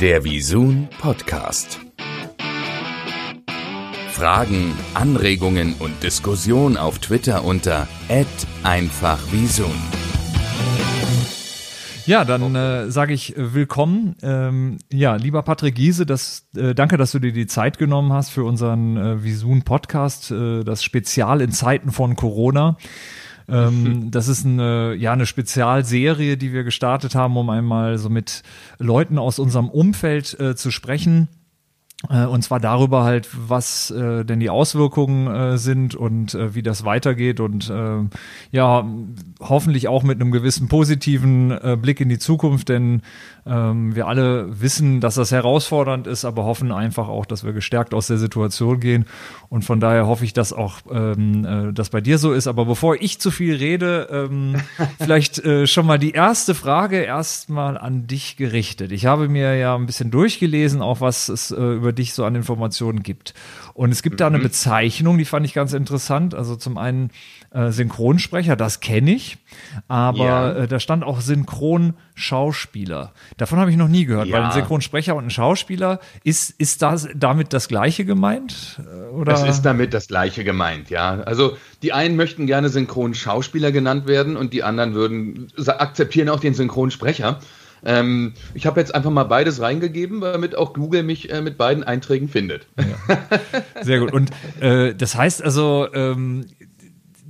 Der Visun Podcast. Fragen, Anregungen und Diskussion auf Twitter unter @einfachvisun. Ja, dann äh, sage ich äh, willkommen. Ähm, ja, lieber Patrick Giese, das, äh, danke, dass du dir die Zeit genommen hast für unseren äh, Visun Podcast, äh, das Spezial in Zeiten von Corona. Ähm, das ist eine, ja, eine Spezialserie, die wir gestartet haben, um einmal so mit Leuten aus unserem Umfeld äh, zu sprechen. Äh, und zwar darüber halt, was äh, denn die Auswirkungen äh, sind und äh, wie das weitergeht und äh, ja, hoffentlich auch mit einem gewissen positiven Blick in die Zukunft, denn ähm, wir alle wissen, dass das herausfordernd ist, aber hoffen einfach auch, dass wir gestärkt aus der Situation gehen und von daher hoffe ich, dass auch ähm, äh, das bei dir so ist. Aber bevor ich zu viel rede, ähm, vielleicht äh, schon mal die erste Frage erstmal an dich gerichtet. Ich habe mir ja ein bisschen durchgelesen, auch was es äh, über dich so an Informationen gibt. Und es gibt mhm. da eine mhm. Bezeichnung, die fand ich ganz interessant. Also zum einen äh, Synchronsprecher, das kenne ich, aber ja. äh, da stand auch Synchronschauspieler. Davon habe ich noch nie gehört, ja. weil ein Synchronsprecher und ein Schauspieler, ist, ist das damit das Gleiche gemeint? Äh, oder? Es ist damit das Gleiche gemeint, ja. Also die einen möchten gerne Synchronschauspieler genannt werden und die anderen würden akzeptieren auch den Synchronsprecher. Ähm, ich habe jetzt einfach mal beides reingegeben, damit auch Google mich äh, mit beiden Einträgen findet. Ja. Sehr gut. Und äh, das heißt also, ähm,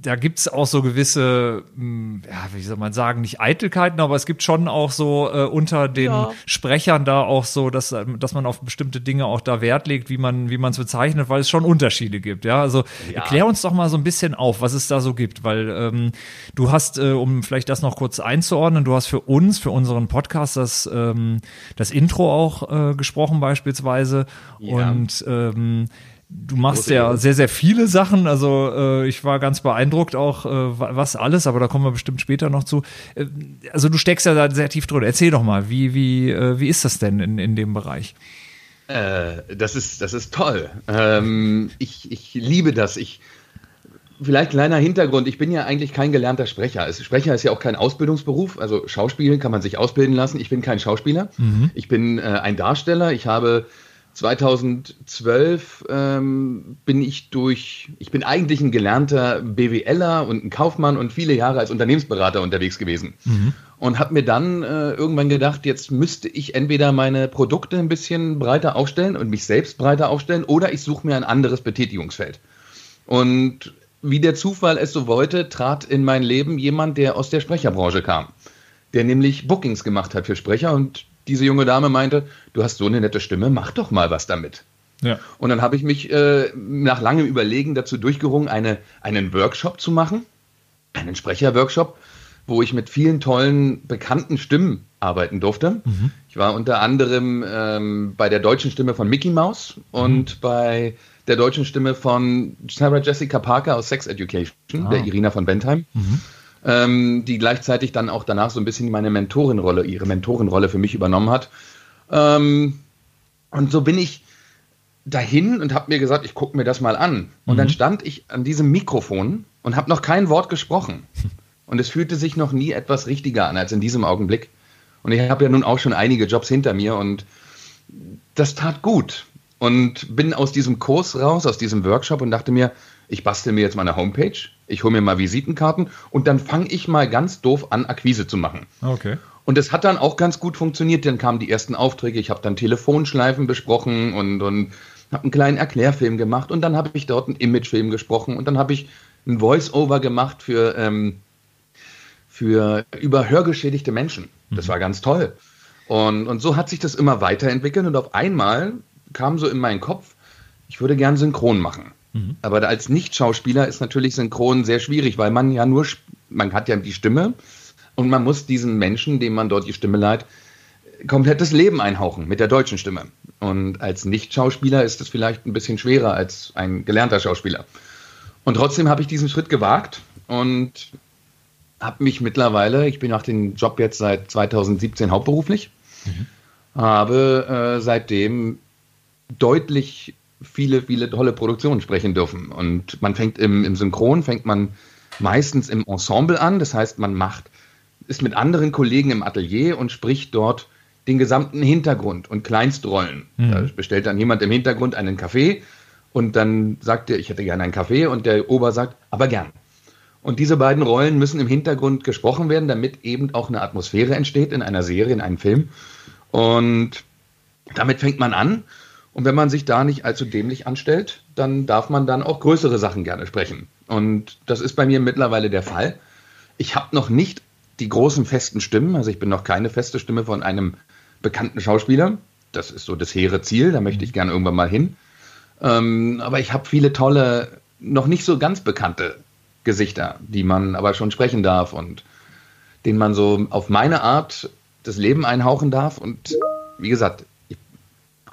da gibt es auch so gewisse, hm, ja, wie soll man sagen, nicht Eitelkeiten, aber es gibt schon auch so äh, unter den ja. Sprechern da auch so, dass, dass man auf bestimmte Dinge auch da Wert legt, wie man wie man es bezeichnet, weil es schon Unterschiede gibt. Ja, also ja. erklär uns doch mal so ein bisschen auf, was es da so gibt, weil ähm, du hast, äh, um vielleicht das noch kurz einzuordnen, du hast für uns, für unseren Podcast das ähm, das Intro auch äh, gesprochen beispielsweise ja. und ähm, Du machst ja sehr, sehr viele Sachen. Also äh, ich war ganz beeindruckt auch, äh, was alles, aber da kommen wir bestimmt später noch zu. Äh, also du steckst ja da sehr tief drin. Erzähl doch mal, wie, wie, äh, wie ist das denn in, in dem Bereich? Äh, das, ist, das ist toll. Ähm, ich, ich liebe das. Ich, vielleicht kleiner Hintergrund. Ich bin ja eigentlich kein gelernter Sprecher. Sprecher ist ja auch kein Ausbildungsberuf. Also Schauspielen kann man sich ausbilden lassen. Ich bin kein Schauspieler. Mhm. Ich bin äh, ein Darsteller. Ich habe 2012 ähm, bin ich durch, ich bin eigentlich ein gelernter BWLer und ein Kaufmann und viele Jahre als Unternehmensberater unterwegs gewesen. Mhm. Und habe mir dann äh, irgendwann gedacht, jetzt müsste ich entweder meine Produkte ein bisschen breiter aufstellen und mich selbst breiter aufstellen oder ich suche mir ein anderes Betätigungsfeld. Und wie der Zufall es so wollte, trat in mein Leben jemand, der aus der Sprecherbranche kam, der nämlich Bookings gemacht hat für Sprecher und diese junge Dame meinte, du hast so eine nette Stimme, mach doch mal was damit. Ja. Und dann habe ich mich äh, nach langem Überlegen dazu durchgerungen, eine, einen Workshop zu machen, einen Sprecherworkshop, wo ich mit vielen tollen, bekannten Stimmen arbeiten durfte. Mhm. Ich war unter anderem ähm, bei der deutschen Stimme von Mickey Mouse und mhm. bei der deutschen Stimme von Sarah Jessica Parker aus Sex Education, ah. der Irina von Bentheim. Mhm ähm, die gleichzeitig dann auch danach so ein bisschen meine Mentorenrolle, ihre Mentorenrolle für mich übernommen hat. Ähm, und so bin ich dahin und habe mir gesagt, ich gucke mir das mal an. Und mhm. dann stand ich an diesem Mikrofon und habe noch kein Wort gesprochen. Und es fühlte sich noch nie etwas richtiger an als in diesem Augenblick. Und ich habe ja nun auch schon einige Jobs hinter mir und das tat gut. Und bin aus diesem Kurs raus, aus diesem Workshop und dachte mir, ich bastel mir jetzt mal eine Homepage, ich hole mir mal Visitenkarten und dann fange ich mal ganz doof an, Akquise zu machen. Okay. Und das hat dann auch ganz gut funktioniert. Dann kamen die ersten Aufträge, ich habe dann Telefonschleifen besprochen und, und habe einen kleinen Erklärfilm gemacht und dann habe ich dort einen Imagefilm gesprochen und dann habe ich ein Voice-Over gemacht für, ähm, für über hörgeschädigte Menschen. Das mhm. war ganz toll. Und, und so hat sich das immer weiterentwickelt und auf einmal kam so in meinen Kopf, ich würde gern synchron machen. Mhm. Aber als Nicht-Schauspieler ist natürlich Synchron sehr schwierig, weil man ja nur, man hat ja die Stimme und man muss diesen Menschen, dem man dort die Stimme leiht, komplettes Leben einhauchen mit der deutschen Stimme. Und als Nicht-Schauspieler ist es vielleicht ein bisschen schwerer als ein gelernter Schauspieler. Und trotzdem habe ich diesen Schritt gewagt und habe mich mittlerweile, ich bin nach dem Job jetzt seit 2017 hauptberuflich, mhm. habe äh, seitdem deutlich viele, viele tolle Produktionen sprechen dürfen. Und man fängt im, im Synchron, fängt man meistens im Ensemble an. Das heißt, man macht, ist mit anderen Kollegen im Atelier und spricht dort den gesamten Hintergrund und Kleinstrollen. Mhm. Da bestellt dann jemand im Hintergrund einen Kaffee und dann sagt er, ich hätte gerne einen Kaffee und der Ober sagt, aber gern. Und diese beiden Rollen müssen im Hintergrund gesprochen werden, damit eben auch eine Atmosphäre entsteht in einer Serie, in einem Film. Und damit fängt man an. Und wenn man sich da nicht allzu dämlich anstellt, dann darf man dann auch größere Sachen gerne sprechen. Und das ist bei mir mittlerweile der Fall. Ich habe noch nicht die großen festen Stimmen, also ich bin noch keine feste Stimme von einem bekannten Schauspieler. Das ist so das hehre Ziel, da möchte ich gerne irgendwann mal hin. Ähm, aber ich habe viele tolle, noch nicht so ganz bekannte Gesichter, die man aber schon sprechen darf und denen man so auf meine Art das Leben einhauchen darf. Und wie gesagt,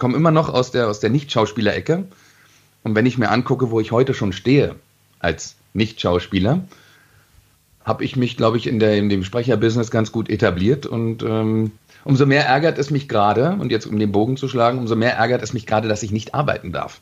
komme immer noch aus der, aus der Nicht-Schauspieler-Ecke. Und wenn ich mir angucke, wo ich heute schon stehe als Nicht-Schauspieler, habe ich mich, glaube ich, in, der, in dem Sprecherbusiness ganz gut etabliert. Und ähm, umso mehr ärgert es mich gerade, und jetzt um den Bogen zu schlagen, umso mehr ärgert es mich gerade, dass ich nicht arbeiten darf.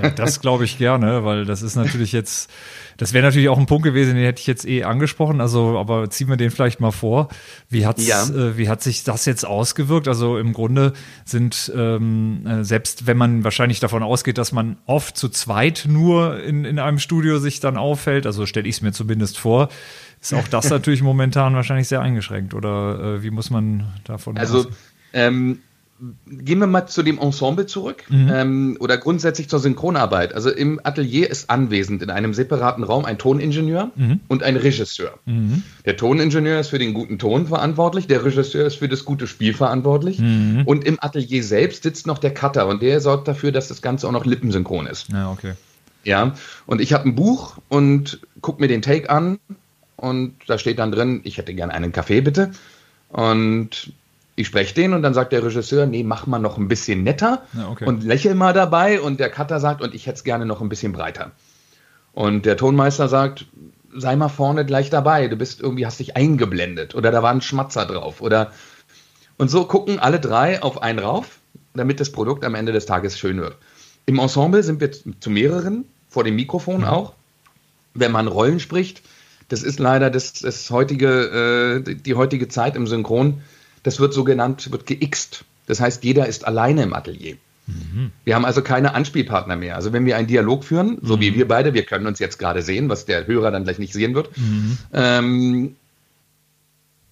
Ja, das glaube ich gerne, weil das ist natürlich jetzt, das wäre natürlich auch ein Punkt gewesen, den hätte ich jetzt eh angesprochen. Also, aber ziehen wir den vielleicht mal vor. Wie hat's, ja. äh, wie hat sich das jetzt ausgewirkt? Also im Grunde sind ähm, äh, selbst wenn man wahrscheinlich davon ausgeht, dass man oft zu zweit nur in, in einem Studio sich dann auffällt, also stelle ich es mir zumindest vor, ist auch das natürlich momentan wahrscheinlich sehr eingeschränkt. Oder äh, wie muss man davon? Also ähm, gehen wir mal zu dem Ensemble zurück mhm. ähm, oder grundsätzlich zur Synchronarbeit. Also im Atelier ist anwesend in einem separaten Raum ein Toningenieur mhm. und ein Regisseur. Mhm. Der Toningenieur ist für den guten Ton verantwortlich, der Regisseur ist für das gute Spiel verantwortlich mhm. und im Atelier selbst sitzt noch der Cutter und der sorgt dafür, dass das Ganze auch noch lippensynchron ist. Ja, okay. Ja, und ich habe ein Buch und gucke mir den Take an und da steht dann drin, ich hätte gerne einen Kaffee bitte. Und ich spreche den und dann sagt der Regisseur, nee, mach mal noch ein bisschen netter ja, okay. und lächel mal dabei. Und der Cutter sagt, und ich hätte es gerne noch ein bisschen breiter. Und der Tonmeister sagt, sei mal vorne gleich dabei, du bist irgendwie, hast dich eingeblendet oder da war ein Schmatzer drauf oder und so gucken alle drei auf einen rauf, damit das Produkt am Ende des Tages schön wird. Im Ensemble sind wir zu mehreren, vor dem Mikrofon mhm. auch. Wenn man Rollen spricht, das ist leider das, das heutige, äh, die heutige Zeit im Synchron, das wird so genannt, wird geixt. Das heißt, jeder ist alleine im Atelier. Mhm. Wir haben also keine Anspielpartner mehr. Also wenn wir einen Dialog führen, so mhm. wie wir beide, wir können uns jetzt gerade sehen, was der Hörer dann gleich nicht sehen wird. Mhm. Ähm,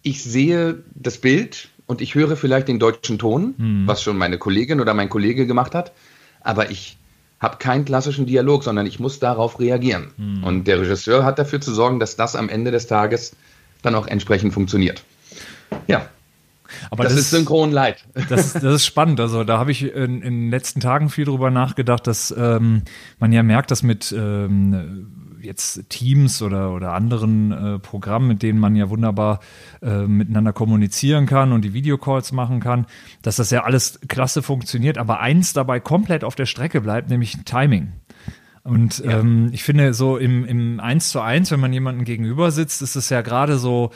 ich sehe das Bild und ich höre vielleicht den deutschen Ton, mhm. was schon meine Kollegin oder mein Kollege gemacht hat, aber ich habe keinen klassischen Dialog, sondern ich muss darauf reagieren. Mhm. Und der Regisseur hat dafür zu sorgen, dass das am Ende des Tages dann auch entsprechend funktioniert. Ja. Aber das, das ist synchron leid. Das, das ist spannend. Also da habe ich in, in, den letzten Tagen viel drüber nachgedacht, dass ähm, man ja merkt, dass mit ähm, jetzt Teams oder, oder anderen äh, Programmen, mit denen man ja wunderbar äh, miteinander kommunizieren kann und die Videocalls machen kann, dass das ja alles klasse funktioniert, aber eins dabei komplett auf der Strecke bleibt, nämlich Timing. Und ja. ähm, ich finde, so im, im Eins zu eins, wenn man jemanden gegenüber sitzt, ist es ja gerade so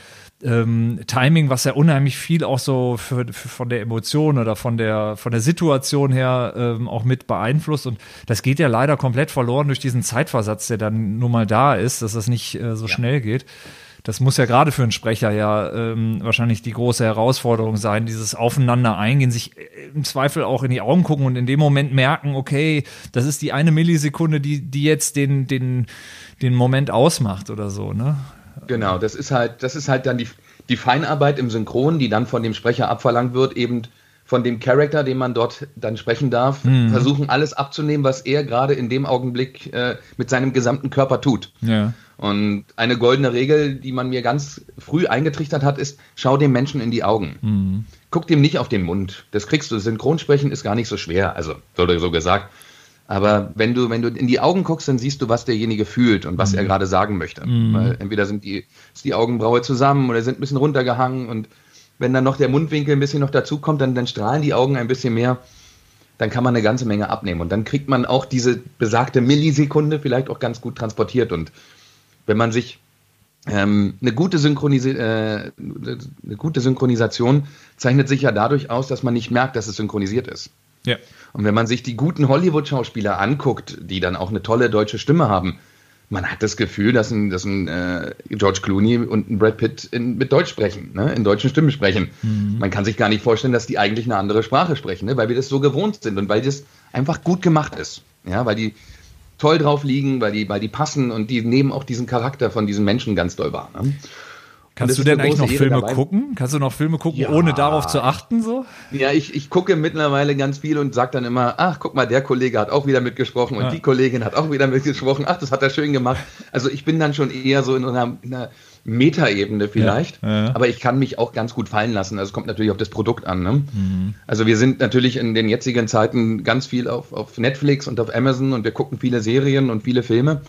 ähm, Timing, was ja unheimlich viel auch so für, für, von der Emotion oder von der, von der Situation her ähm, auch mit beeinflusst. Und das geht ja leider komplett verloren durch diesen Zeitversatz, der dann nun mal da ist, dass das nicht äh, so ja. schnell geht. Das muss ja gerade für einen Sprecher ja ähm, wahrscheinlich die große Herausforderung sein, dieses Aufeinander eingehen, sich äh, im Zweifel auch in die Augen gucken und in dem Moment merken, okay, das ist die eine Millisekunde, die, die jetzt den, den, den Moment ausmacht oder so, ne? Genau, das ist halt, das ist halt dann die, die Feinarbeit im Synchron, die dann von dem Sprecher abverlangt wird, eben von dem Charakter, den man dort dann sprechen darf, mhm. versuchen alles abzunehmen, was er gerade in dem Augenblick äh, mit seinem gesamten Körper tut. Ja. Und eine goldene Regel, die man mir ganz früh eingetrichtert hat, ist, schau dem Menschen in die Augen. Mhm. Guck dem nicht auf den Mund. Das kriegst du. Synchronsprechen ist gar nicht so schwer. Also, wurde so gesagt. Aber wenn du, wenn du in die Augen guckst, dann siehst du, was derjenige fühlt und was mhm. er gerade sagen möchte. Mhm. Weil entweder sind die, ist die Augenbraue zusammen oder sind ein bisschen runtergehangen und wenn dann noch der Mundwinkel ein bisschen noch dazukommt, dann, dann strahlen die Augen ein bisschen mehr. Dann kann man eine ganze Menge abnehmen und dann kriegt man auch diese besagte Millisekunde vielleicht auch ganz gut transportiert und wenn man sich ähm, eine, gute Synchronisi äh, eine gute Synchronisation zeichnet sich ja dadurch aus, dass man nicht merkt, dass es synchronisiert ist. Ja. Und wenn man sich die guten Hollywood-Schauspieler anguckt, die dann auch eine tolle deutsche Stimme haben, man hat das Gefühl, dass ein, dass ein äh, George Clooney und ein Brad Pitt in, mit Deutsch sprechen, ne? in deutschen Stimmen sprechen. Mhm. Man kann sich gar nicht vorstellen, dass die eigentlich eine andere Sprache sprechen, ne? weil wir das so gewohnt sind und weil das einfach gut gemacht ist. Ja, weil die toll drauf liegen, weil die, weil die passen und die nehmen auch diesen Charakter von diesen Menschen ganz doll wahr. Ne? Kannst du denn eigentlich noch Filme dabei. gucken? Kannst du noch Filme gucken, ja. ohne darauf zu achten? So? Ja, ich, ich gucke mittlerweile ganz viel und sage dann immer, ach, guck mal, der Kollege hat auch wieder mitgesprochen und ja. die Kollegin hat auch wieder mitgesprochen. Ach, das hat er schön gemacht. Also ich bin dann schon eher so in einer, in einer Metaebene vielleicht, ja. aber ich kann mich auch ganz gut fallen lassen. Also es kommt natürlich auf das Produkt an. Ne? Mhm. Also wir sind natürlich in den jetzigen Zeiten ganz viel auf, auf Netflix und auf Amazon und wir gucken viele Serien und viele Filme.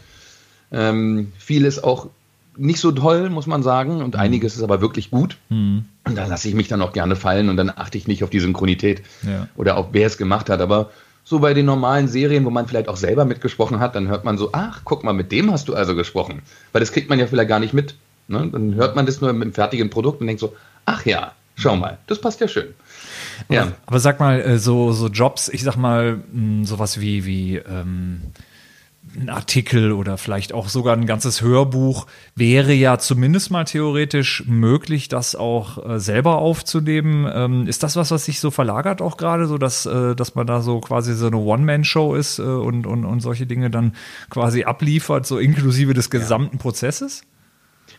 Ähm, vieles auch nicht so toll, muss man sagen. Und mhm. einiges ist aber wirklich gut. Mhm. Und da lasse ich mich dann auch gerne fallen und dann achte ich nicht auf die Synchronität ja. oder auf wer es gemacht hat. Aber so bei den normalen Serien, wo man vielleicht auch selber mitgesprochen hat, dann hört man so, ach, guck mal, mit dem hast du also gesprochen. Weil das kriegt man ja vielleicht gar nicht mit. Ne? Dann hört man das nur im fertigen Produkt und denkt so, ach ja, schau mal, das passt ja schön. Ja. Aber, aber sag mal, äh, so, so Jobs, ich sag mal, sowas wie, wie ähm ein Artikel oder vielleicht auch sogar ein ganzes Hörbuch wäre ja zumindest mal theoretisch möglich, das auch äh, selber aufzunehmen. Ähm, ist das was, was sich so verlagert auch gerade, so dass, äh, dass man da so quasi so eine One-Man-Show ist äh, und, und, und solche Dinge dann quasi abliefert, so inklusive des gesamten ja. Prozesses?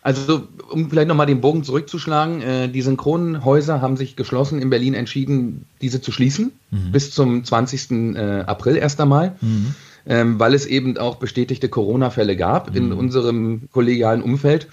Also, um vielleicht nochmal den Bogen zurückzuschlagen, äh, die Synchronhäuser haben sich geschlossen in Berlin entschieden, diese zu schließen, mhm. bis zum 20. Äh, April erst einmal. Mhm ähm, weil es eben auch bestätigte Corona-Fälle gab mhm. in unserem kollegialen Umfeld.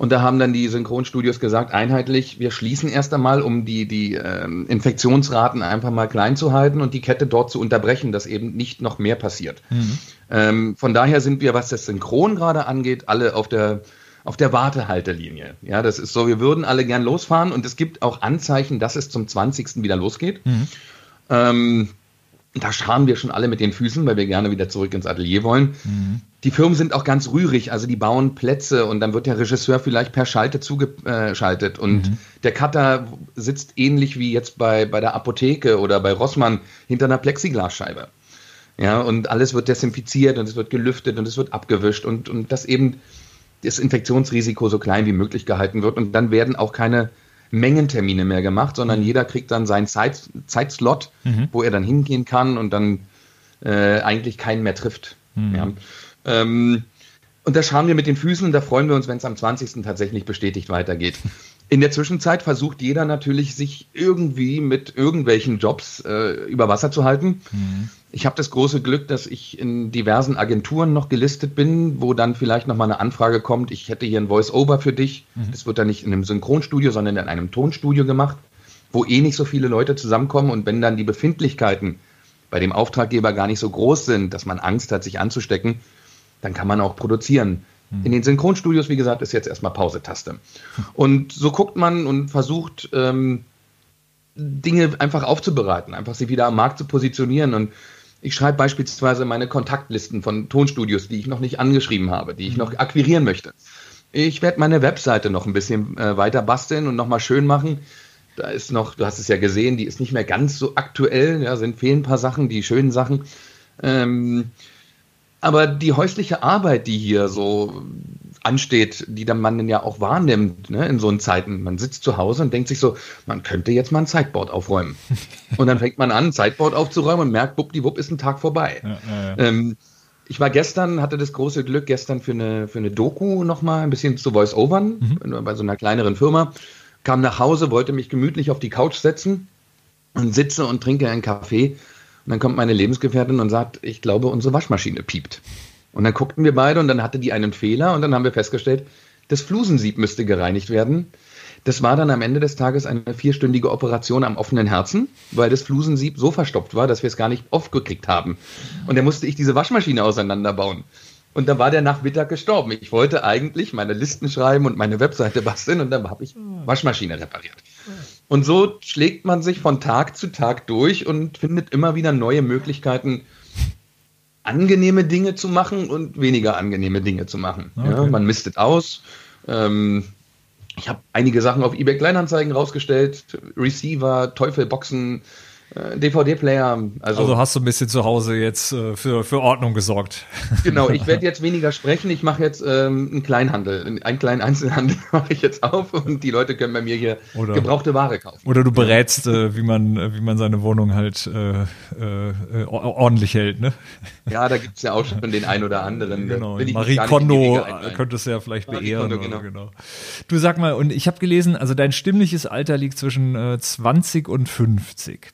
Und da haben dann die Synchronstudios gesagt, einheitlich, wir schließen erst einmal, um die, die ähm, Infektionsraten einfach mal klein zu halten und die Kette dort zu unterbrechen, dass eben nicht noch mehr passiert. Mhm. Ähm, von daher sind wir, was das Synchron gerade angeht, alle auf der, auf der Wartehaltelinie. Ja, das ist so, wir würden alle gern losfahren und es gibt auch Anzeichen, dass es zum 20. wieder losgeht. Mhm. Ähm, da schauen wir schon alle mit den Füßen, weil wir gerne wieder zurück ins Atelier wollen. Mhm. Die Firmen sind auch ganz rührig, also die bauen Plätze und dann wird der Regisseur vielleicht per Schalte zugeschaltet und mhm. der Cutter sitzt ähnlich wie jetzt bei, bei der Apotheke oder bei Rossmann hinter einer Plexiglasscheibe. Ja, und alles wird desinfiziert und es wird gelüftet und es wird abgewischt und, und dass eben das Infektionsrisiko so klein wie möglich gehalten wird und dann werden auch keine Mengentermine mehr gemacht, sondern mhm. jeder kriegt dann seinen Zeit, Zeitslot, mhm. wo er dann hingehen kann und dann äh, eigentlich keinen mehr trifft. Mhm. Ja. Ähm, und da schauen wir mit den Füßen und da freuen wir uns, wenn es am 20. tatsächlich bestätigt weitergeht. In der Zwischenzeit versucht jeder natürlich, sich irgendwie mit irgendwelchen Jobs äh, über Wasser zu halten. Mhm. Ich habe das große Glück, dass ich in diversen Agenturen noch gelistet bin, wo dann vielleicht nochmal eine Anfrage kommt, ich hätte hier ein Voice-Over für dich. Mhm. Das wird dann nicht in einem Synchronstudio, sondern in einem Tonstudio gemacht, wo eh nicht so viele Leute zusammenkommen. Und wenn dann die Befindlichkeiten bei dem Auftraggeber gar nicht so groß sind, dass man Angst hat, sich anzustecken, dann kann man auch produzieren. Mhm. In den Synchronstudios, wie gesagt, ist jetzt erstmal Pause-Taste. Und so guckt man und versucht, ähm, Dinge einfach aufzubereiten, einfach sie wieder am Markt zu positionieren. Und ich schreibe beispielsweise meine Kontaktlisten von Tonstudios, die ich noch nicht angeschrieben habe, die ich noch akquirieren möchte. Ich werde meine Webseite noch ein bisschen äh, weiter basteln und nochmal schön machen. Da ist noch, du hast es ja gesehen, die ist nicht mehr ganz so aktuell, ja, sind fehlen ein paar Sachen, die schönen Sachen. Ähm, aber die häusliche Arbeit, die hier so ansteht, die dann man ja auch wahrnimmt ne, in so Zeiten. Man sitzt zu Hause und denkt sich so, man könnte jetzt mal ein Zeitboard aufräumen. und dann fängt man an, ein Zeitboard aufzuräumen und merkt, wuppdiwupp ist ein Tag vorbei. Ja, ja, ja. Ähm, ich war gestern, hatte das große Glück, gestern für eine, für eine Doku nochmal ein bisschen zu Voice-Overn mhm. bei so einer kleineren Firma. Kam nach Hause, wollte mich gemütlich auf die Couch setzen und sitze und trinke einen Kaffee. Und dann kommt meine Lebensgefährtin und sagt, ich glaube, unsere Waschmaschine piept. Und dann guckten wir beide und dann hatte die einen Fehler und dann haben wir festgestellt, das Flusensieb müsste gereinigt werden. Das war dann am Ende des Tages eine vierstündige Operation am offenen Herzen, weil das Flusensieb so verstopft war, dass wir es gar nicht aufgekriegt haben. Und dann musste ich diese Waschmaschine auseinanderbauen. Und dann war der Nachmittag gestorben. Ich wollte eigentlich meine Listen schreiben und meine Webseite basteln und dann habe ich Waschmaschine repariert. Und so schlägt man sich von Tag zu Tag durch und findet immer wieder neue Möglichkeiten, angenehme Dinge zu machen und weniger angenehme Dinge zu machen. Okay. Ja, man mistet aus. Ähm, ich habe einige Sachen auf eBay Kleinanzeigen rausgestellt, Receiver, Teufelboxen, DVD-Player. Also, also, hast du ein bisschen zu Hause jetzt äh, für, für Ordnung gesorgt. Genau, ich werde jetzt weniger sprechen. Ich mache jetzt ähm, einen Kleinhandel, einen kleinen Einzelhandel mache ich jetzt auf und die Leute können bei mir hier oder, gebrauchte Ware kaufen. Oder du berätst, äh, wie man äh, wie man seine Wohnung halt äh, äh, ordentlich hält, ne? Ja, da gibt es ja auch schon den einen oder anderen. Genau. Marie Kondo könntest du ja vielleicht Marie beehren. Kondo, genau. genau. Du sag mal, und ich habe gelesen, also dein stimmliches Alter liegt zwischen äh, 20 und 50.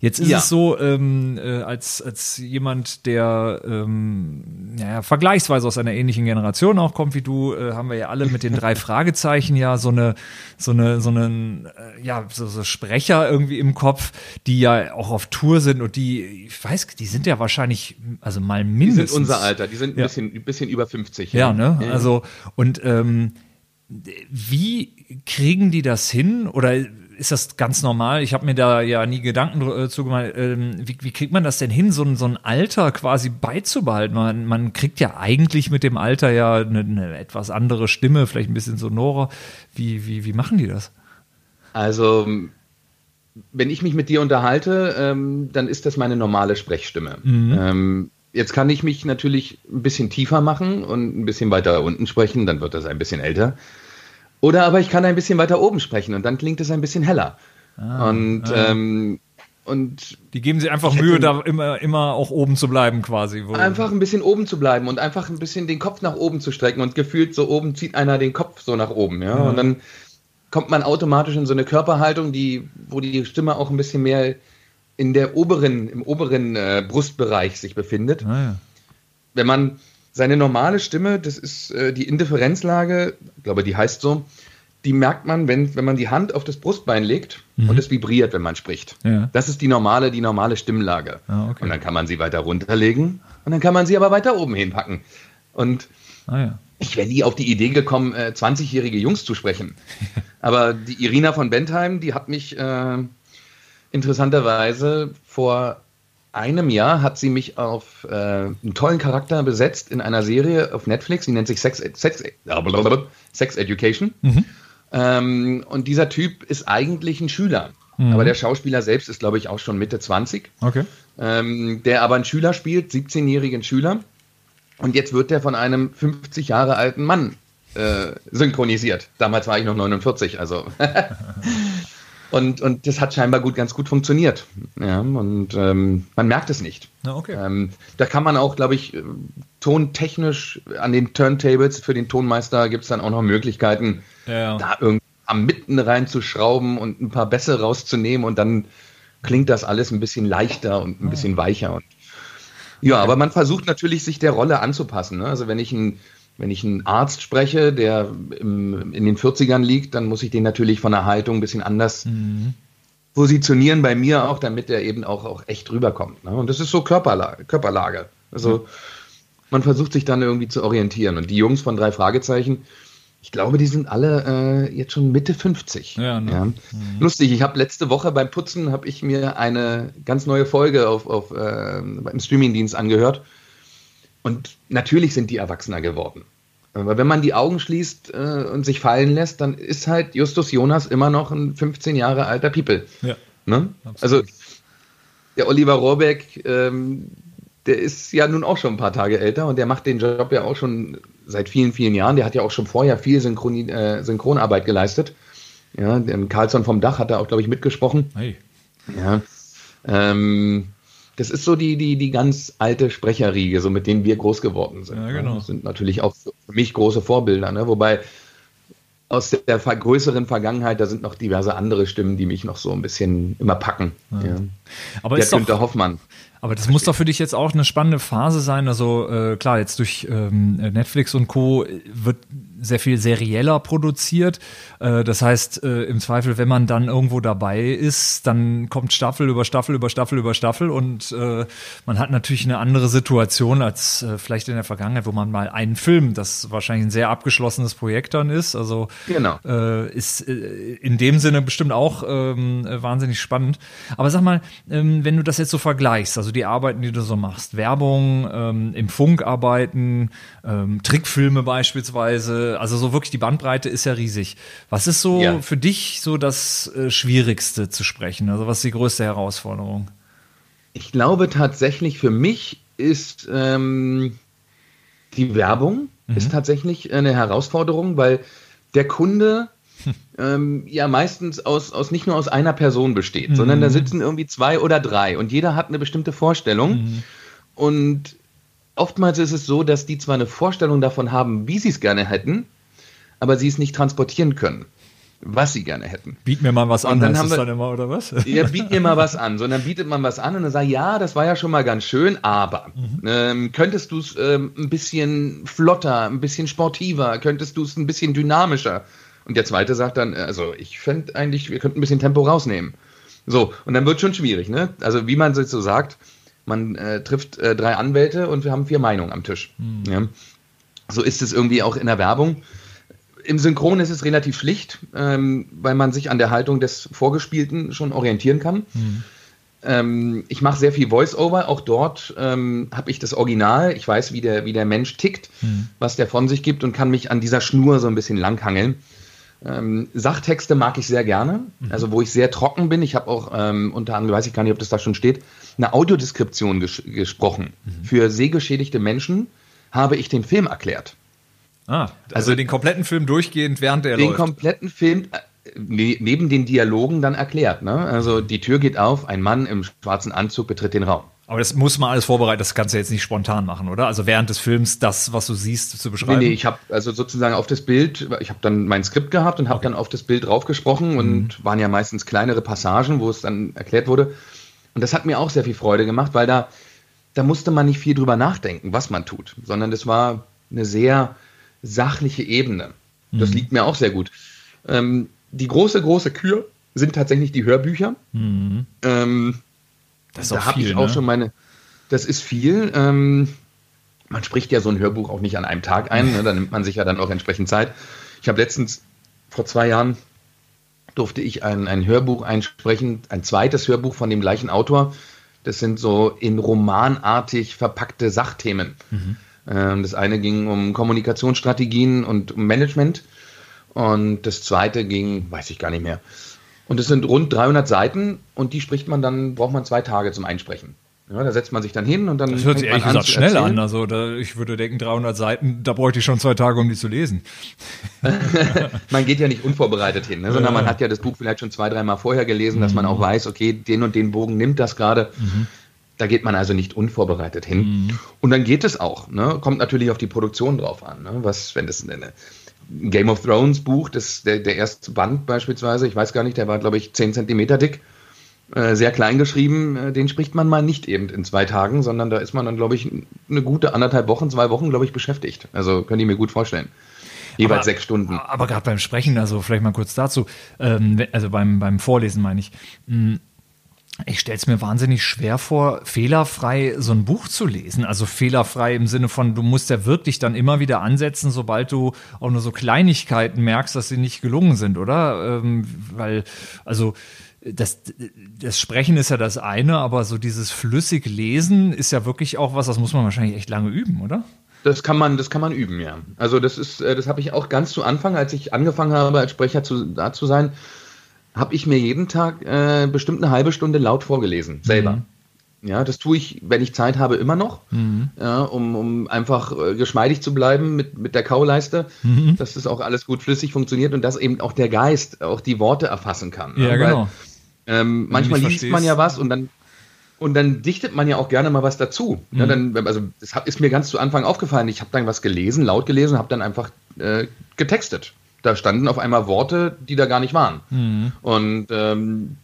Jetzt ist ja. es so, ähm, äh, als, als jemand, der ähm, ja, vergleichsweise aus einer ähnlichen Generation auch kommt wie du, äh, haben wir ja alle mit den drei Fragezeichen ja so eine, so eine, so einen, äh, ja, so, so Sprecher irgendwie im Kopf, die ja auch auf Tour sind und die, ich weiß, die sind ja wahrscheinlich, also mal mindestens. Die sind unser Alter, die sind ein, ja. bisschen, ein bisschen über 50. Ja, ja ne? Also, und ähm, wie kriegen die das hin? Oder ist das ganz normal? Ich habe mir da ja nie Gedanken äh, zugemacht. Ähm, wie, wie, kriegt man das denn hin, so ein, so ein Alter quasi beizubehalten? Man, man kriegt ja eigentlich mit dem Alter ja eine, eine etwas andere Stimme, vielleicht ein bisschen sonorer. Wie, wie, wie machen die das? Also, wenn ich mich mit dir unterhalte, ähm, dann ist das meine normale Sprechstimme. Mhm. Ähm, jetzt kann ich mich natürlich ein bisschen tiefer machen und ein bisschen weiter unten sprechen, dann wird das ein bisschen älter. Oder aber ich kann ein bisschen weiter oben sprechen und dann klingt es ein bisschen heller. Ah, und, ah. ähm, und die geben sich einfach Mühe, da immer, immer auch oben zu bleiben, quasi. Einfach ein bisschen oben zu bleiben und einfach ein bisschen den Kopf nach oben zu strecken und gefühlt so oben zieht einer den Kopf so nach oben, ja. ja. Und dann kommt man automatisch in so eine Körperhaltung, die, wo die Stimme auch ein bisschen mehr in der oberen, im oberen äh, Brustbereich sich befindet. Ah, ja. Wenn man seine normale Stimme, das ist äh, die Indifferenzlage, ich glaube, die heißt so, die merkt man, wenn, wenn man die Hand auf das Brustbein legt mhm. und es vibriert, wenn man spricht. Ja. Das ist die normale, die normale Stimmlage. Ah, okay. Und dann kann man sie weiter runterlegen und dann kann man sie aber weiter oben hinpacken. Und ah, ja. ich wäre nie auf die Idee gekommen, äh, 20-jährige Jungs zu sprechen. aber die Irina von Bentheim, die hat mich äh, interessanterweise vor einem Jahr hat sie mich auf äh, einen tollen Charakter besetzt in einer Serie auf Netflix, die nennt sich Sex, Sex, Sex Education. Mhm. Ähm, und dieser Typ ist eigentlich ein Schüler. Mhm. Aber der Schauspieler selbst ist, glaube ich, auch schon Mitte 20. Okay. Ähm, der aber einen Schüler spielt, 17-jährigen Schüler. Und jetzt wird der von einem 50 Jahre alten Mann äh, synchronisiert. Damals war ich noch 49, also. Und, und das hat scheinbar gut, ganz gut funktioniert. Ja, und ähm, man merkt es nicht. Okay. Ähm, da kann man auch, glaube ich, tontechnisch an den Turntables für den Tonmeister gibt es dann auch noch Möglichkeiten, ja. da irgendwie am Mitten reinzuschrauben und ein paar Bässe rauszunehmen und dann klingt das alles ein bisschen leichter und ein bisschen weicher. Und, ja, aber man versucht natürlich, sich der Rolle anzupassen. Ne? Also wenn ich ein wenn ich einen Arzt spreche, der im, in den 40ern liegt, dann muss ich den natürlich von der Haltung ein bisschen anders mhm. positionieren bei mir auch, damit er eben auch, auch echt rüberkommt. Ne? Und das ist so Körperlage. Körperlage. Also mhm. man versucht sich dann irgendwie zu orientieren. Und die Jungs von drei Fragezeichen, ich glaube, die sind alle äh, jetzt schon Mitte 50. Ja, ne? ja. Mhm. Lustig, ich habe letzte Woche beim Putzen habe ich mir eine ganz neue Folge auf, auf äh, beim Streamingdienst angehört und natürlich sind die erwachsener geworden. Aber wenn man die Augen schließt äh, und sich fallen lässt, dann ist halt Justus Jonas immer noch ein 15 Jahre alter People. Ja. Ne? Also der Oliver Rohrbeck, ähm, der ist ja nun auch schon ein paar Tage älter und der macht den Job ja auch schon seit vielen, vielen Jahren. Der hat ja auch schon vorher viel Synchron äh, Synchronarbeit geleistet. Ja, Carlson vom Dach hat da auch, glaube ich, mitgesprochen. Hey. Ja. Ähm, das ist so die, die, die ganz alte Sprecherriege, so mit denen wir groß geworden sind. Ja, genau. Das sind natürlich auch für mich große Vorbilder, ne? wobei aus der größeren Vergangenheit, da sind noch diverse andere Stimmen, die mich noch so ein bisschen immer packen. Ja. Ja. Aber der ist Günther doch, Hoffmann. Aber das muss doch für dich jetzt auch eine spannende Phase sein. Also äh, klar, jetzt durch ähm, Netflix und Co. wird sehr viel serieller produziert. Äh, das heißt, äh, im Zweifel, wenn man dann irgendwo dabei ist, dann kommt Staffel über Staffel über Staffel über Staffel und äh, man hat natürlich eine andere Situation als vielleicht in der Vergangenheit, wo man mal einen Film, das wahrscheinlich ein sehr abgeschlossenes Projekt dann ist. Also genau. ist in dem Sinne bestimmt auch ähm, wahnsinnig spannend. Aber sag mal, ähm, wenn du das jetzt so vergleichst, also Also die Arbeiten, die du so machst. Werbung, ähm, im Funk arbeiten, ähm, Trickfilme beispielsweise. Also so wirklich die Bandbreite ist ja riesig. Was ist so ja. für dich so das äh, Schwierigste zu sprechen? Also was ist die größte Herausforderung? Ich glaube tatsächlich für mich ist ähm, die Werbung mhm. ist tatsächlich eine Herausforderung, weil der Kunde ähm, ja meistens aus, aus nicht nur aus einer Person besteht, mhm. sondern da sitzen irgendwie zwei oder drei und jeder hat eine bestimmte Vorstellung. Mhm. Und oftmals ist es so, dass die zwar eine Vorstellung davon haben, wie sie es gerne hätten, aber sie es nicht transportieren können was sie gerne hätten. Biet mir mal was an, dann haben wir, dann immer, oder was? Ja, biet mir mal was an. Sondern bietet man was an und dann sagt, ja, das war ja schon mal ganz schön, aber mhm. ähm, könntest du es ähm, ein bisschen flotter, ein bisschen sportiver, könntest du es ein bisschen dynamischer? Und der zweite sagt dann, also ich fände eigentlich, wir könnten ein bisschen Tempo rausnehmen. So, und dann wird schon schwierig, ne? Also wie man so sagt, man äh, trifft äh, drei Anwälte und wir haben vier Meinungen am Tisch. Mhm. Ja? So ist es irgendwie auch in der Werbung. Im Synchron ist es relativ schlicht, ähm, weil man sich an der Haltung des Vorgespielten schon orientieren kann. Mhm. Ähm, ich mache sehr viel Voice-Over. Auch dort ähm, habe ich das Original. Ich weiß, wie der, wie der Mensch tickt, mhm. was der von sich gibt und kann mich an dieser Schnur so ein bisschen langhangeln. Ähm, Sachtexte mag ich sehr gerne, mhm. also wo ich sehr trocken bin. Ich habe auch ähm, unter anderem, weiß ich gar nicht, ob das da schon steht, eine Audiodeskription ges gesprochen. Mhm. Für sehgeschädigte Menschen habe ich den Film erklärt. Ah, also, also den kompletten Film durchgehend, während der den läuft. Den kompletten Film äh, ne, neben den Dialogen dann erklärt. Ne? Also die Tür geht auf, ein Mann im schwarzen Anzug betritt den Raum. Aber das muss man alles vorbereiten, das kannst du jetzt nicht spontan machen, oder? Also während des Films das, was du siehst, zu beschreiben? Nee, nee, ich habe also sozusagen auf das Bild, ich habe dann mein Skript gehabt und habe okay. dann auf das Bild draufgesprochen und mhm. waren ja meistens kleinere Passagen, wo es dann erklärt wurde. Und das hat mir auch sehr viel Freude gemacht, weil da, da musste man nicht viel drüber nachdenken, was man tut, sondern das war eine sehr sachliche Ebene. Das mhm. liegt mir auch sehr gut. Ähm, die große, große Kür sind tatsächlich die Hörbücher. Mhm. Ähm, das da habe ich auch ne? schon meine. Das ist viel. Ähm, man spricht ja so ein Hörbuch auch nicht an einem Tag ein, ne? da nimmt man sich ja dann auch entsprechend Zeit. Ich habe letztens vor zwei Jahren durfte ich ein, ein Hörbuch einsprechen, ein zweites Hörbuch von dem gleichen Autor. Das sind so in romanartig verpackte Sachthemen. Mhm. Ähm, das eine ging um Kommunikationsstrategien und um Management und das zweite ging, weiß ich gar nicht mehr. Und es sind rund 300 Seiten und die spricht man dann, braucht man zwei Tage zum Einsprechen. Ja, da setzt man sich dann hin und dann. Das hört sich ehrlich gesagt schnell erzählen. an. Also da, ich würde denken, 300 Seiten, da bräuchte ich schon zwei Tage, um die zu lesen. man geht ja nicht unvorbereitet hin, ne, sondern man hat ja das Buch vielleicht schon zwei, dreimal vorher gelesen, dass man auch mhm. weiß, okay, den und den Bogen nimmt das gerade. Mhm. Da geht man also nicht unvorbereitet hin. Mhm. Und dann geht es auch. Ne? Kommt natürlich auf die Produktion drauf an. Ne? Was, wenn das eine Game of Thrones Buch, das, der, der erste Band beispielsweise, ich weiß gar nicht, der war, glaube ich, 10 Zentimeter dick, äh, sehr klein geschrieben, äh, den spricht man mal nicht eben in zwei Tagen, sondern da ist man dann, glaube ich, eine gute anderthalb Wochen, zwei Wochen, glaube ich, beschäftigt. Also könnte ich mir gut vorstellen. Jeweils aber, sechs Stunden. Aber gerade beim Sprechen, also vielleicht mal kurz dazu, ähm, also beim, beim Vorlesen meine ich, mh, mm, ich stelle es mir wahnsinnig schwer vor, fehlerfrei so ein Buch zu lesen. Also fehlerfrei im Sinne von, du musst ja wirklich dann immer wieder ansetzen, sobald du auch nur so Kleinigkeiten merkst, dass sie nicht gelungen sind, oder? Ähm, weil, also das, das Sprechen ist ja das eine, aber so dieses flüssig Lesen ist ja wirklich auch was, das muss man wahrscheinlich echt lange üben, oder? Das kann man, das kann man üben, ja. Also das ist, äh, das habe ich auch ganz zu Anfang, als ich angefangen habe, als Sprecher zu, da zu sein, habe ich mir jeden Tag äh, bestimmt eine halbe Stunde laut vorgelesen, selber. Mhm. Ja, das tue ich, wenn ich Zeit habe, immer noch, mhm. ja, um, um einfach äh, geschmeidig zu bleiben mit, mit der Kauleiste, mhm. dass das auch alles gut flüssig funktioniert und dass eben auch der Geist auch die Worte erfassen kann. Ja, ja genau. ähm, manchmal liest verstehst. man ja was und dann und dann dichtet man ja auch gerne mal was dazu. Mhm. Ja, dann, also das ist mir ganz zu Anfang aufgefallen. Ich habe dann was gelesen, laut gelesen, habe dann einfach äh, getextet da standen auf einmal Worte, die da gar nicht waren. Mhm. Und ähm,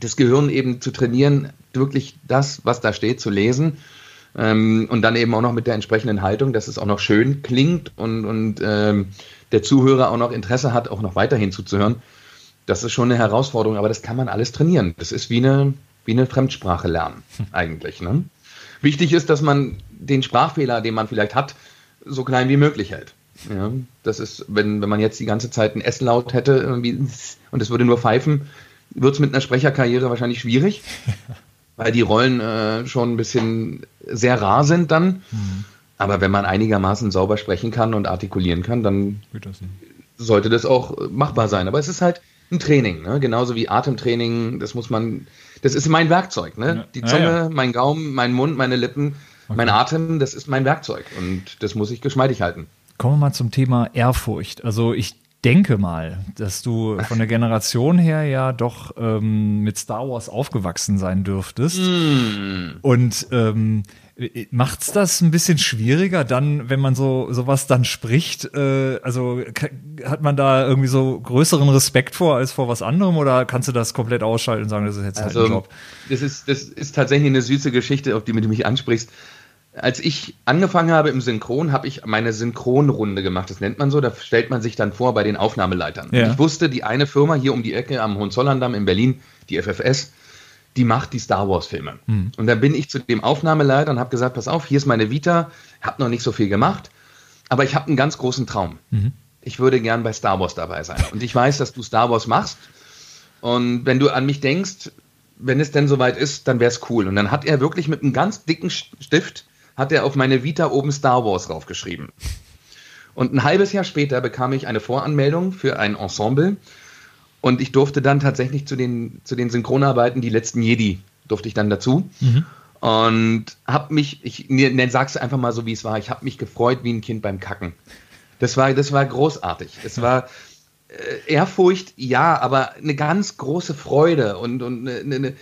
das Gehirn eben zu trainieren, wirklich das, was da steht, zu lesen. Ähm, und dann eben auch noch mit der entsprechenden Haltung, dass es auch noch schön klingt und, und ähm, der Zuhörer auch noch Interesse hat, auch noch weiterhin zuzuhören. Das ist schon eine Herausforderung, aber das kann man alles trainieren. Das ist wie eine, wie eine Fremdsprache lernen, hm. eigentlich. Ne? Wichtig ist, dass man den Sprachfehler, den man vielleicht hat, so klein wie möglich hält. Ja, das ist, wenn, wenn man jetzt die ganze Zeit ein S-Laut hätte irgendwie, und es würde nur pfeifen, wird es mit einer Sprecherkarriere wahrscheinlich schwierig. weil die Rollen äh, schon ein bisschen sehr rar sind dann. Mhm. Aber wenn man einigermaßen sauber sprechen kann und artikulieren kann, dann das sollte das auch machbar sein. Aber es ist halt ein Training, ne? genauso wie Atemtraining. Das muss man, das ist mein Werkzeug. Ne? Ja. Die Zunge, ja, ja. mein Gaumen, mein Mund, meine Lippen, okay. mein Atem, das ist mein Werkzeug und das muss ich geschmeidig halten. Kommen wir mal zum Thema Ehrfurcht. Also ich denke mal, dass du von der Generation her ja doch ähm, mit Star Wars aufgewachsen sein dürftest. Mm. Und ähm, macht's das ein bisschen schwieriger dann, wenn man so sowas dann spricht? Äh, also hat man da irgendwie so größeren Respekt vor als vor was anderem oder kannst du das komplett ausschalten und sagen, das ist jetzt also, halt ein Job? Das ist, das ist tatsächlich eine süße Geschichte, auf die du mich ansprichst als ich angefangen habe im Synchron, habe ich meine Synchronrunde gemacht. Das nennt man so. Da stellt man sich dann vor bei den Aufnahmeleitern. Ja. ich wusste, die eine Firma hier um die Ecke am Hohenzollern-Damm in Berlin, die FFS, die macht die Star Wars-Filme. Mhm. Und dann bin ich zu dem Aufnahmeleiter und habe gesagt: Pass auf, hier ist meine Vita. Habe noch nicht so viel gemacht, aber ich habe einen ganz großen Traum. Mhm. Ich würde gern bei Star Wars dabei sein. Und ich weiß, dass du Star Wars machst. Und wenn du an mich denkst, wenn es denn soweit ist, dann wäre es cool. Und dann hat er wirklich mit einem ganz dicken Stift hat er auf meine Vita oben Star Wars draufgeschrieben. Und ein halbes Jahr später bekam ich eine Voranmeldung für ein Ensemble und ich durfte dann tatsächlich zu den, zu den Synchronarbeiten, die letzten Jedi, durfte ich dann dazu. Mhm. Und habe mich, ich ne, sag's einfach mal so, wie es war, ich habe mich gefreut wie ein Kind beim Kacken. Das war, das war großartig. Es war äh, Ehrfurcht, ja, aber eine ganz große Freude und, und eine, eine,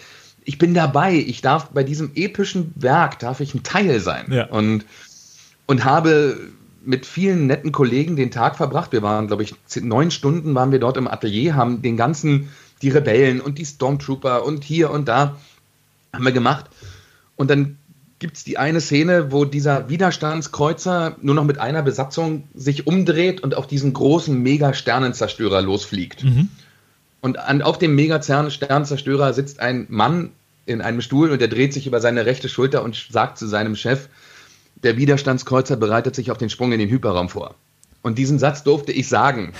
ich bin dabei, ich darf bei diesem epischen Werk, darf ich ein Teil sein. Ja. Und, und habe mit vielen netten Kollegen den Tag verbracht. Wir waren, glaube ich, neun Stunden waren wir dort im Atelier, haben den ganzen, die Rebellen und die Stormtrooper und hier und da haben wir gemacht. Und dann gibt es die eine Szene, wo dieser Widerstandskreuzer nur noch mit einer Besatzung sich umdreht und auf diesen großen Mega-Sternenzerstörer losfliegt. Mhm. Und an, auf dem Mega-Sternzerstörer sitzt ein Mann in einem Stuhl und der dreht sich über seine rechte Schulter und sagt zu seinem Chef, der Widerstandskreuzer bereitet sich auf den Sprung in den Hyperraum vor. Und diesen Satz durfte ich sagen.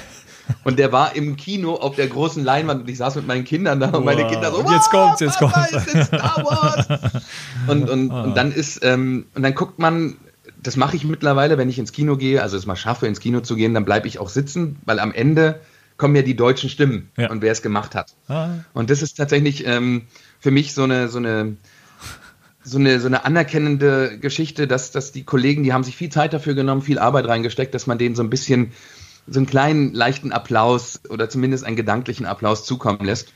Und der war im Kino auf der großen Leinwand und ich saß mit meinen Kindern da und wow. meine Kinder so, jetzt kommt's, jetzt kommt's. Jetzt Star Wars. und, und, und dann ist, ähm, und dann guckt man, das mache ich mittlerweile, wenn ich ins Kino gehe, also es mal schaffe, ins Kino zu gehen, dann bleibe ich auch sitzen, weil am Ende kommen ja die deutschen Stimmen ja. und wer es gemacht hat. Ah. Und das ist tatsächlich ähm, für mich so eine, so eine, so eine, so eine anerkennende Geschichte, dass, dass die Kollegen, die haben sich viel Zeit dafür genommen, viel Arbeit reingesteckt, dass man denen so ein bisschen so einen kleinen, leichten Applaus oder zumindest einen gedanklichen Applaus zukommen lässt.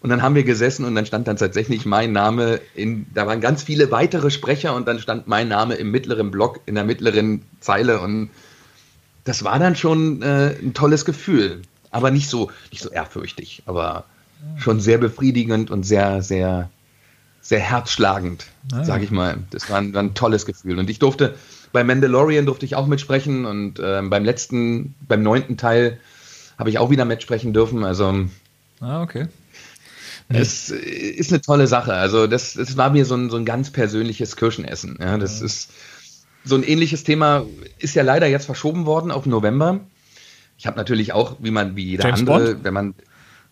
Und dann haben wir gesessen und dann stand dann tatsächlich mein Name in, da waren ganz viele weitere Sprecher und dann stand mein Name im mittleren Block, in der mittleren Zeile und das war dann schon äh, ein tolles Gefühl aber nicht so, nicht so ehrfürchtig, aber schon sehr befriedigend und sehr, sehr, sehr herzschlagend, ah, sage ich mal. Das war ein, war ein, tolles Gefühl. Und ich durfte, bei Mandalorian durfte ich auch mitsprechen und äh, beim letzten, beim neunten Teil habe ich auch wieder mitsprechen dürfen. Also ah, okay. Es ist eine tolle Sache. Also das, das war mir so ein, so ein ganz persönliches Kirschenessen. Ja, das ja. ist so ein ähnliches Thema, ist ja leider jetzt verschoben worden auf November. Ich habe natürlich auch, wie man, wie jeder James andere, Bond? wenn man,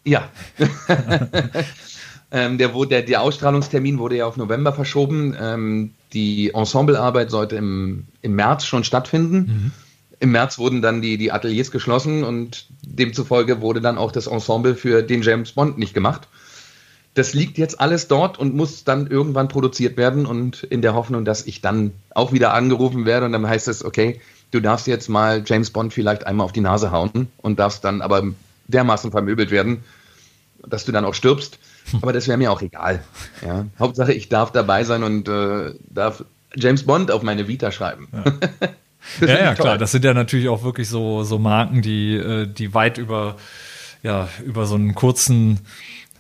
ja. ähm, der, der, der Ausstrahlungstermin wurde ja auf November verschoben. Ähm, die Ensemblearbeit sollte im, im März schon stattfinden. Mhm. Im März wurden dann die, die Ateliers geschlossen und demzufolge wurde dann auch das Ensemble für den James Bond nicht gemacht. Das liegt jetzt alles dort und muss dann irgendwann produziert werden und in der Hoffnung, dass ich dann auch wieder angerufen werde und dann heißt es, okay, du darfst jetzt mal James Bond vielleicht einmal auf die Nase hauen und darfst dann aber dermaßen vermöbelt werden, dass du dann auch stirbst. Aber das wäre mir auch egal. Ja. Hauptsache, ich darf dabei sein und äh, darf James Bond auf meine Vita schreiben. Ja, ja, ja klar. Das sind ja natürlich auch wirklich so, so Marken, die, äh, die weit über, ja, über so einen kurzen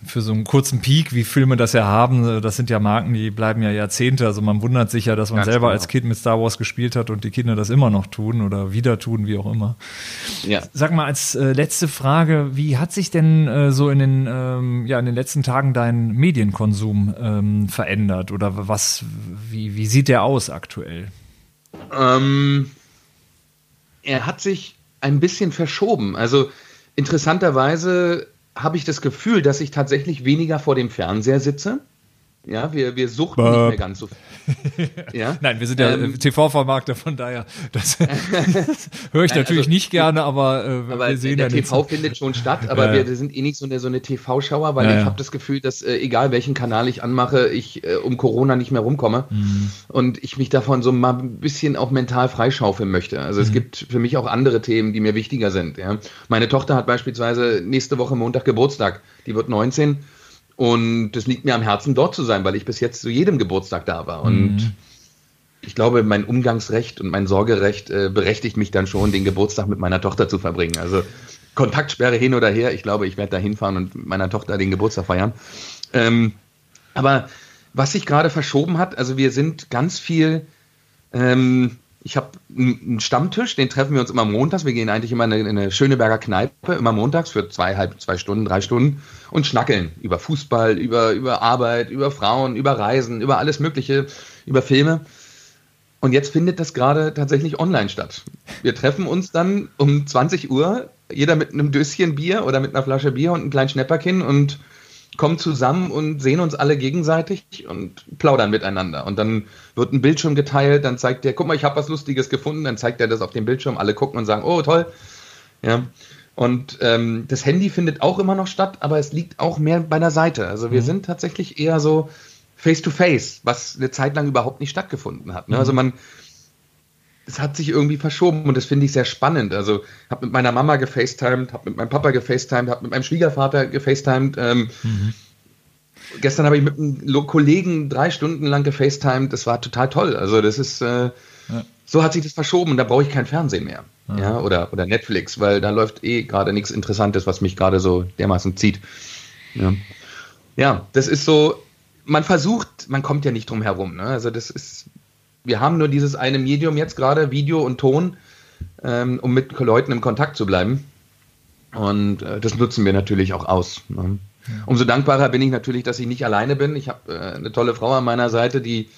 für so einen kurzen Peak, wie Filme das ja haben, das sind ja Marken, die bleiben ja Jahrzehnte. Also man wundert sich ja, dass man Ganz selber genau. als Kind mit Star Wars gespielt hat und die Kinder das immer noch tun oder wieder tun, wie auch immer. Ja. Sag mal als äh, letzte Frage, wie hat sich denn äh, so in den, ähm, ja, in den letzten Tagen dein Medienkonsum ähm, verändert oder was, wie, wie sieht der aus aktuell? Ähm, er hat sich ein bisschen verschoben. Also interessanterweise habe ich das Gefühl, dass ich tatsächlich weniger vor dem Fernseher sitze. Ja, wir, wir suchten Bop. nicht mehr ganz so viel. Ja? Nein, wir sind ja ähm, TV-Vermarkter, von daher, das, höre ich Nein, natürlich also, nicht gerne, aber, äh, aber wir sehen der ja TV findet schon statt, aber ja, wir sind eh nicht so eine, so eine TV-Schauer, weil ja, ich habe das Gefühl, dass äh, egal welchen Kanal ich anmache, ich äh, um Corona nicht mehr rumkomme mhm. und ich mich davon so mal ein bisschen auch mental freischaufeln möchte. Also mhm. es gibt für mich auch andere Themen, die mir wichtiger sind. Ja? Meine Tochter hat beispielsweise nächste Woche Montag Geburtstag, die wird 19 und es liegt mir am Herzen, dort zu sein, weil ich bis jetzt zu jedem Geburtstag da war. Und mhm. ich glaube, mein Umgangsrecht und mein Sorgerecht äh, berechtigt mich dann schon, den Geburtstag mit meiner Tochter zu verbringen. Also Kontaktsperre hin oder her. Ich glaube, ich werde da hinfahren und mit meiner Tochter den Geburtstag feiern. Ähm, aber was sich gerade verschoben hat, also wir sind ganz viel ähm, ich habe einen Stammtisch, den treffen wir uns immer montags. Wir gehen eigentlich immer in eine, in eine Schöneberger Kneipe, immer montags für zweieinhalb, zwei Stunden, drei Stunden und schnackeln über Fußball, über, über Arbeit, über Frauen, über Reisen, über alles Mögliche, über Filme. Und jetzt findet das gerade tatsächlich online statt. Wir treffen uns dann um 20 Uhr, jeder mit einem Döschen Bier oder mit einer Flasche Bier und einem kleinen Schnäpperkin und kommen zusammen und sehen uns alle gegenseitig und plaudern miteinander. Und dann wird ein Bildschirm geteilt, dann zeigt der, guck mal, ich habe was Lustiges gefunden, dann zeigt er das auf dem Bildschirm, alle gucken und sagen, oh toll. Ja. Und ähm, das Handy findet auch immer noch statt, aber es liegt auch mehr bei der Seite. Also wir mhm. sind tatsächlich eher so face-to-face, -face, was eine Zeit lang überhaupt nicht stattgefunden hat. Ne? Also mhm. Also man, es hat sich irgendwie verschoben und das finde ich sehr spannend. Also habe mit meiner Mama gefacetimed, habe mit meinem Papa gefacetimed, habe mit meinem Schwiegervater gefacetimed. Ähm, mhm. Gestern habe ich mit einem Kollegen drei Stunden lang gefacetimed. Das war total toll. Also das ist äh, ja. so hat sich das verschoben. Da brauche ich kein Fernsehen mehr, ja. ja, oder oder Netflix, weil da läuft eh gerade nichts Interessantes, was mich gerade so dermaßen zieht. Ja. ja, das ist so. Man versucht, man kommt ja nicht drum herum. Ne? Also das ist wir haben nur dieses eine Medium jetzt gerade, Video und Ton, ähm, um mit Leuten im Kontakt zu bleiben. Und äh, das nutzen wir natürlich auch aus. Ne? Umso dankbarer bin ich natürlich, dass ich nicht alleine bin. Ich habe äh, eine tolle Frau an meiner Seite, die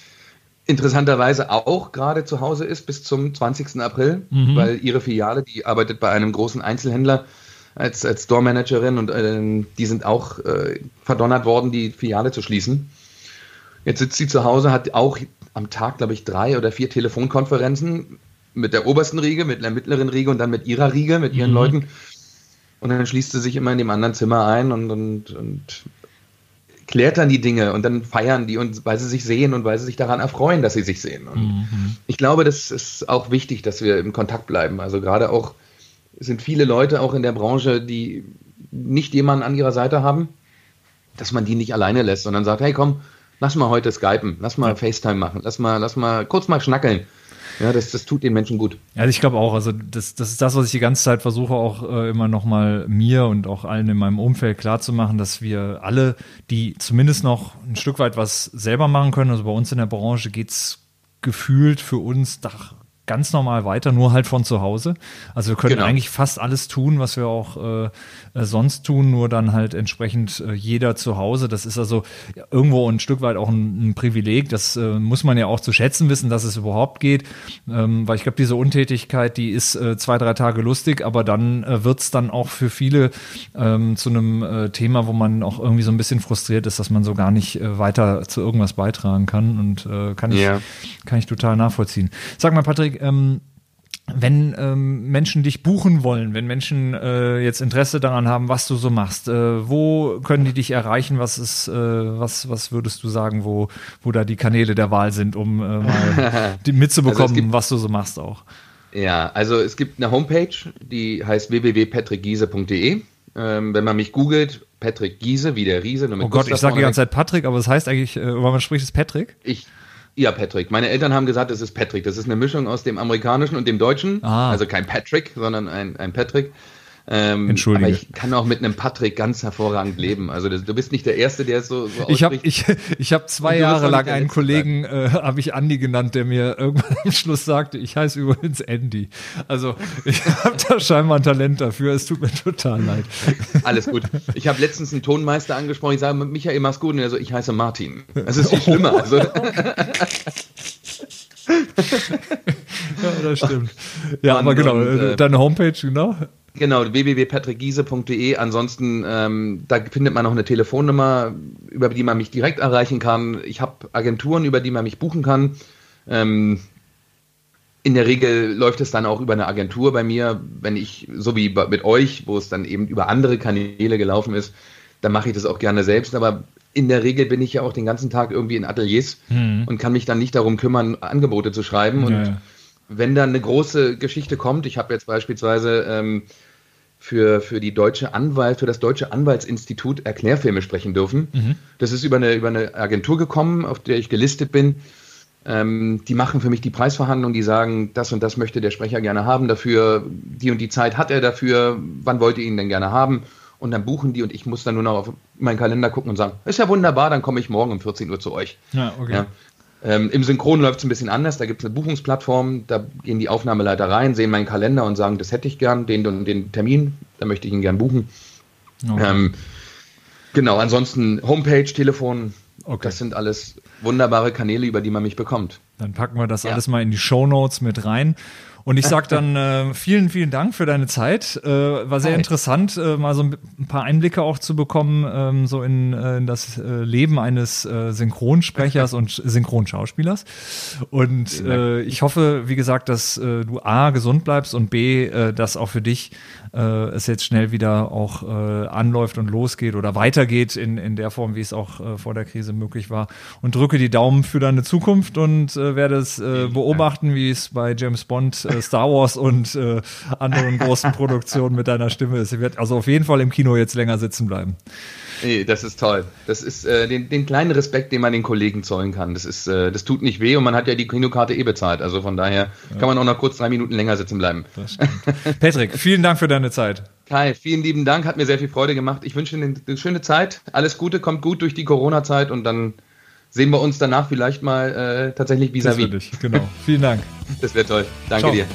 interessanterweise auch gerade zu Hause ist bis zum 20. April, mhm. weil ihre Filiale, die arbeitet bei einem großen Einzelhändler als, als Store-Managerin und äh, die sind auch äh, verdonnert worden, die Filiale zu schließen. Jetzt sitzt sie zu Hause, hat auch am Tag, glaube ich, drei oder vier Telefonkonferenzen mit der obersten Riege, mit der mittleren Riege und dann mit ihrer Riege, mit ihren mhm. Leuten. Und dann schließt sie sich immer in dem anderen Zimmer ein und, und, und klärt dann die Dinge und dann feiern die und weil sie sich sehen und weil sie sich daran erfreuen, dass sie sich sehen. Und mhm. ich glaube, das ist auch wichtig, dass wir im Kontakt bleiben. Also gerade auch sind viele Leute auch in der Branche, die nicht jemanden an ihrer Seite haben, dass man die nicht alleine lässt, sondern sagt, hey komm, lass mal heute Skypen, lass mal ja. FaceTime machen, lass mal, lass mal kurz mal schnackeln. Ja, das, das tut den Menschen gut. Also ich glaube auch. Also das, das ist das, was ich die ganze Zeit versuche, auch äh, immer noch mal mir und auch allen in meinem Umfeld klarzumachen, dass wir alle, die zumindest noch ein Stück weit was selber machen können, also bei uns in der Branche geht's gefühlt für uns doch ganz normal weiter, nur halt von zu Hause. Also wir können genau. eigentlich fast alles tun, was wir auch äh, äh, sonst tun, nur dann halt entsprechend äh, jeder zu Hause. Das ist also irgendwo ein Stück weit auch ein, ein Privileg. Das äh, muss man ja auch zu schätzen wissen, dass es überhaupt geht. Ähm, weil ich glaube, diese Untätigkeit, die ist äh, zwei, drei Tage lustig, aber dann äh, wird's dann auch für viele ähm, zu einem äh, Thema, wo man auch irgendwie so ein bisschen frustriert ist, dass man so gar nicht weiter zu irgendwas beitragen kann. Und kann ich, yeah. kann ich total nachvollziehen. Sag mal, Patrick, ähm, wenn ähm, Menschen dich buchen wollen, wenn Menschen äh, jetzt Interesse daran haben, was du so machst, äh, wo können die dich erreichen? Was ist, äh, was, was würdest du sagen, wo, wo da die Kanäle der Wahl sind, um äh, mal die mitzubekommen, also was du so machst auch? Ja, also es gibt eine Homepage, die heißt www.patrickgiese.de. Ähm, wenn man mich googelt, Patrick Giese, wie der Riese. oh Gott, ich sage die ganze Zeit Patrick, aber es das heißt eigentlich, äh, wenn man spricht, es Patrick? Ich, ja, Patrick. Meine Eltern haben gesagt, es ist Patrick. Das ist eine Mischung aus dem amerikanischen und dem deutschen. Ah. Also kein Patrick, sondern ein, ein Patrick. Ähm, Entschuldige. Aber ich kann auch mit einem Patrick ganz hervorragend leben. Also das, du bist nicht der Erste, der es so, so Ich habe ich, ich hab zwei Jahre lang einen Kollegen, äh, habe ich Andi genannt, der mir irgendwann am Schluss sagte, ich heiße übrigens Andy. Also ich habe da scheinbar ein Talent dafür. Es tut mir total leid. Alles gut. Ich habe letztens einen Tonmeister angesprochen. Ich sage, Michael, mach's gut. Und er so, ich heiße Martin. Das ist viel schlimmer. Also. ja, das stimmt. Ja, und, aber genau, und, äh, deine Homepage, genau. Genau, www.patrickgiese.de. Ansonsten, ähm, da findet man noch eine Telefonnummer, über die man mich direkt erreichen kann. Ich habe Agenturen, über die man mich buchen kann. Ähm, in der Regel läuft es dann auch über eine Agentur bei mir, wenn ich, so wie mit euch, wo es dann eben über andere Kanäle gelaufen ist, dann mache ich das auch gerne selbst. Aber in der Regel bin ich ja auch den ganzen Tag irgendwie in Ateliers mhm. und kann mich dann nicht darum kümmern, Angebote zu schreiben. Und ja. wenn dann eine große Geschichte kommt, ich habe jetzt beispielsweise ähm, für, für die deutsche Anwalt, für das Deutsche Anwaltsinstitut Erklärfilme sprechen dürfen. Mhm. Das ist über eine, über eine Agentur gekommen, auf der ich gelistet bin. Ähm, die machen für mich die Preisverhandlung, die sagen, das und das möchte der Sprecher gerne haben dafür, die und die Zeit hat er dafür, wann wollt ihr ihn denn gerne haben? Und dann buchen die und ich muss dann nur noch auf meinen Kalender gucken und sagen, ist ja wunderbar, dann komme ich morgen um 14 Uhr zu euch. Ja, okay. Ja. Ähm, Im Synchron läuft es ein bisschen anders. Da gibt es eine Buchungsplattform, da gehen die Aufnahmeleiter rein, sehen meinen Kalender und sagen, das hätte ich gern, den und den Termin, da möchte ich ihn gern buchen. Okay. Ähm, genau, ansonsten Homepage, Telefon, okay. das sind alles wunderbare Kanäle, über die man mich bekommt. Dann packen wir das ja. alles mal in die Show Notes mit rein. Und ich sage dann äh, vielen, vielen Dank für deine Zeit. Äh, war sehr interessant, äh, mal so ein paar Einblicke auch zu bekommen, ähm, so in, äh, in das äh, Leben eines äh, Synchronsprechers und Synchronschauspielers. Und ich hoffe, wie gesagt, dass du A, gesund bleibst und B, dass auch für dich es jetzt schnell wieder auch anläuft und losgeht oder weitergeht in, in der Form, wie es auch vor der Krise möglich war. Und drücke die Daumen für deine Zukunft und werde es beobachten, wie es bei James Bond äh, Star Wars und äh, anderen großen Produktionen mit deiner Stimme ist. Sie wird also auf jeden Fall im Kino jetzt länger sitzen bleiben. Nee, das ist toll. Das ist äh, den, den kleinen Respekt, den man den Kollegen zollen kann. Das ist, äh, das tut nicht weh und man hat ja die Kinokarte eh bezahlt. Also von daher ja. kann man auch noch kurz drei Minuten länger sitzen bleiben. Patrick, vielen Dank für deine Zeit. Kai, vielen lieben Dank, hat mir sehr viel Freude gemacht. Ich wünsche Ihnen eine schöne Zeit. Alles Gute, kommt gut durch die Corona-Zeit und dann sehen wir uns danach vielleicht mal äh, tatsächlich vis-à-vis. -vis. Genau. Vielen Dank. Das wäre toll. Danke Ciao. dir.